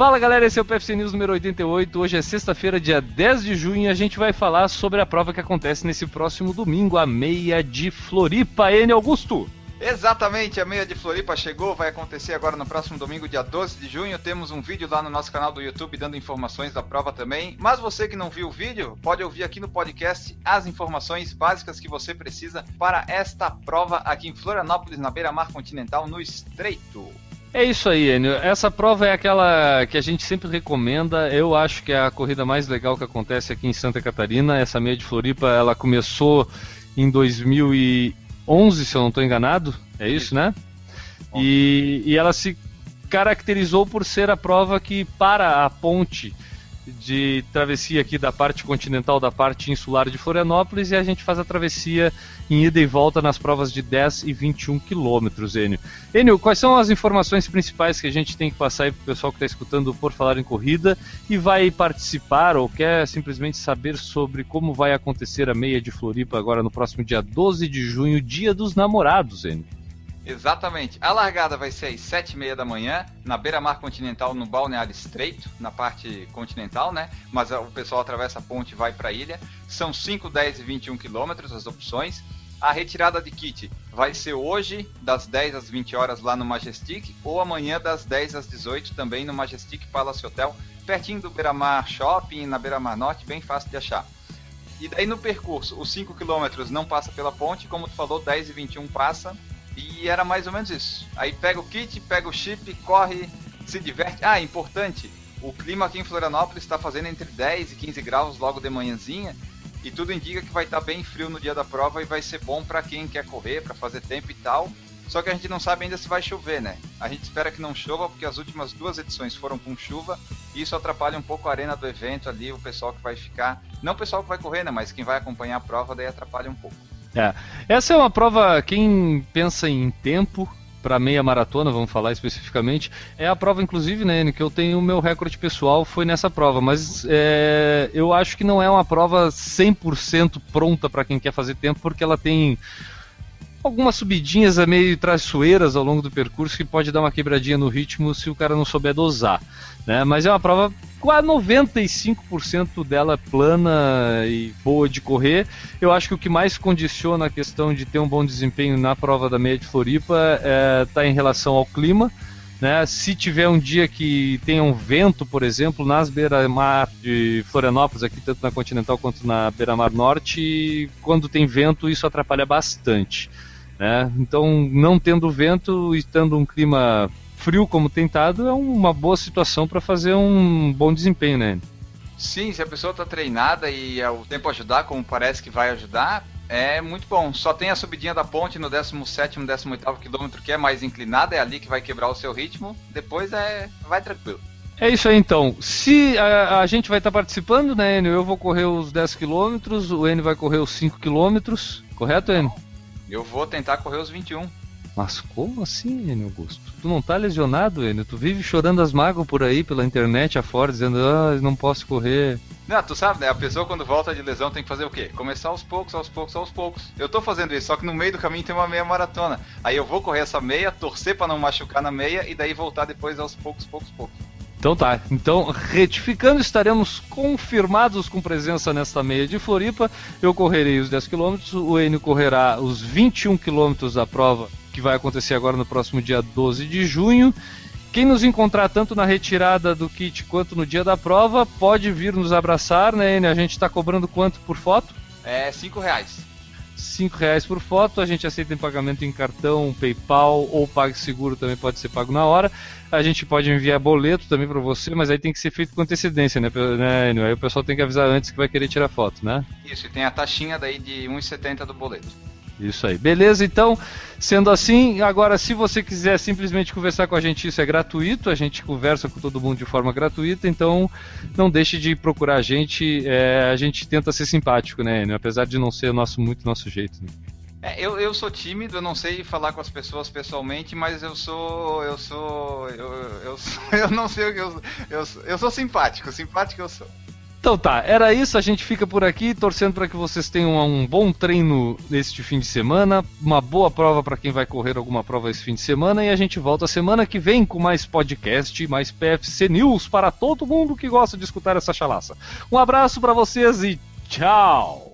Fala galera, esse é o PFC News número 88. Hoje é sexta-feira, dia 10 de junho, e a gente vai falar sobre a prova que acontece nesse próximo domingo, a meia de Floripa. N Augusto. Exatamente, a meia de Floripa chegou, vai acontecer agora no próximo domingo, dia 12 de junho. Temos um vídeo lá no nosso canal do YouTube dando informações da prova também. Mas você que não viu o vídeo, pode ouvir aqui no podcast as informações básicas que você precisa para esta prova aqui em Florianópolis, na beira-mar continental, no Estreito. É isso aí, Enio. Essa prova é aquela que a gente sempre recomenda. Eu acho que é a corrida mais legal que acontece aqui em Santa Catarina. Essa meia de Floripa, ela começou em 2000 e 11, se eu não estou enganado, é isso, né? E, e ela se caracterizou por ser a prova que para a ponte de travessia aqui da parte continental da parte insular de Florianópolis e a gente faz a travessia em ida e volta nas provas de 10 e 21 quilômetros, Enio. Enio, quais são as informações principais que a gente tem que passar aí para o pessoal que está escutando por falar em corrida e vai participar ou quer simplesmente saber sobre como vai acontecer a meia de Floripa agora no próximo dia 12 de junho, dia dos namorados, Enio? Exatamente. A largada vai ser às 7h30 da manhã, na beira-mar continental, no Balneário Estreito, na parte continental, né? Mas o pessoal atravessa a ponte e vai para a ilha. São 5, 10 e 21 quilômetros as opções. A retirada de kit vai ser hoje, das 10 às 20 horas lá no Majestic, ou amanhã das 10 às 18 também no Majestic Palace Hotel, pertinho do Beira-Mar Shopping, na Beira-Mar Norte, bem fácil de achar. E daí no percurso, os 5 km não passa pela ponte, como tu falou, 10 e 21 passa, e era mais ou menos isso. Aí pega o kit, pega o chip, corre, se diverte. Ah, importante, o clima aqui em Florianópolis está fazendo entre 10 e 15 graus logo de manhãzinha, e tudo indica que vai estar tá bem frio no dia da prova e vai ser bom para quem quer correr, para fazer tempo e tal. Só que a gente não sabe ainda se vai chover, né? A gente espera que não chova, porque as últimas duas edições foram com chuva e isso atrapalha um pouco a arena do evento ali, o pessoal que vai ficar. Não o pessoal que vai correr, né? Mas quem vai acompanhar a prova daí atrapalha um pouco. É. Essa é uma prova, quem pensa em tempo, para meia maratona, vamos falar especificamente, é a prova, inclusive, né, que eu tenho o meu recorde pessoal foi nessa prova, mas é, eu acho que não é uma prova 100% pronta para quem quer fazer tempo, porque ela tem algumas subidinhas meio traiçoeiras ao longo do percurso que pode dar uma quebradinha no ritmo se o cara não souber dosar. Né? Mas é uma prova quase 95% dela plana e boa de correr. Eu acho que o que mais condiciona a questão de ter um bom desempenho na prova da meia de Floripa está é, tá em relação ao clima. Né? Se tiver um dia que tenha um vento, por exemplo, nas beira-mar de Florianópolis, aqui tanto na Continental quanto na beira-mar norte, quando tem vento isso atrapalha bastante. Né? Então, não tendo vento e estando um clima frio como tentado, é uma boa situação para fazer um bom desempenho, né? Sim, se a pessoa está treinada e o tempo ajudar, como parece que vai ajudar, é muito bom. Só tem a subidinha da ponte no 17 18 quilômetro que é mais inclinada, é ali que vai quebrar o seu ritmo. Depois é vai tranquilo. É isso aí então. Se a, a gente vai estar tá participando, né, Enio? Eu vou correr os 10 quilômetros, o Enio vai correr os 5 quilômetros, correto, Enio? Eu vou tentar correr os 21. Mas como assim, Enio Augusto? Tu não tá lesionado, Enio? Tu vive chorando as mágoas por aí, pela internet afora, dizendo, ah, não posso correr. Não, tu sabe, né? A pessoa quando volta de lesão tem que fazer o quê? Começar aos poucos, aos poucos, aos poucos. Eu tô fazendo isso, só que no meio do caminho tem uma meia maratona. Aí eu vou correr essa meia, torcer para não machucar na meia e daí voltar depois aos poucos, poucos, poucos. Então tá. Então, retificando, estaremos confirmados com presença nesta meia de Floripa. Eu correrei os 10 km, o Enio correrá os 21 km da prova, que vai acontecer agora no próximo dia 12 de junho. Quem nos encontrar tanto na retirada do kit quanto no dia da prova, pode vir nos abraçar, né, Enio? A gente está cobrando quanto por foto? É 5 reais. 5 reais por foto, a gente aceita em pagamento em cartão, PayPal ou PagSeguro também pode ser pago na hora. A gente pode enviar boleto também para você, mas aí tem que ser feito com antecedência, né, né? Aí o pessoal tem que avisar antes que vai querer tirar foto, né? Isso, e tem a taxinha daí de 1,70 do boleto. Isso aí. Beleza, então, sendo assim, agora se você quiser simplesmente conversar com a gente, isso é gratuito, a gente conversa com todo mundo de forma gratuita, então não deixe de procurar a gente, é, a gente tenta ser simpático, né, apesar de não ser nosso, muito nosso jeito. Né? É, eu, eu sou tímido, eu não sei falar com as pessoas pessoalmente, mas eu sou. Eu sou. Eu, eu, eu não sei o que eu, eu. Eu sou simpático, simpático eu sou. Então tá, era isso. A gente fica por aqui torcendo para que vocês tenham um bom treino neste fim de semana, uma boa prova para quem vai correr alguma prova esse fim de semana e a gente volta semana que vem com mais podcast, mais PFC News para todo mundo que gosta de escutar essa chalaça. Um abraço para vocês e tchau.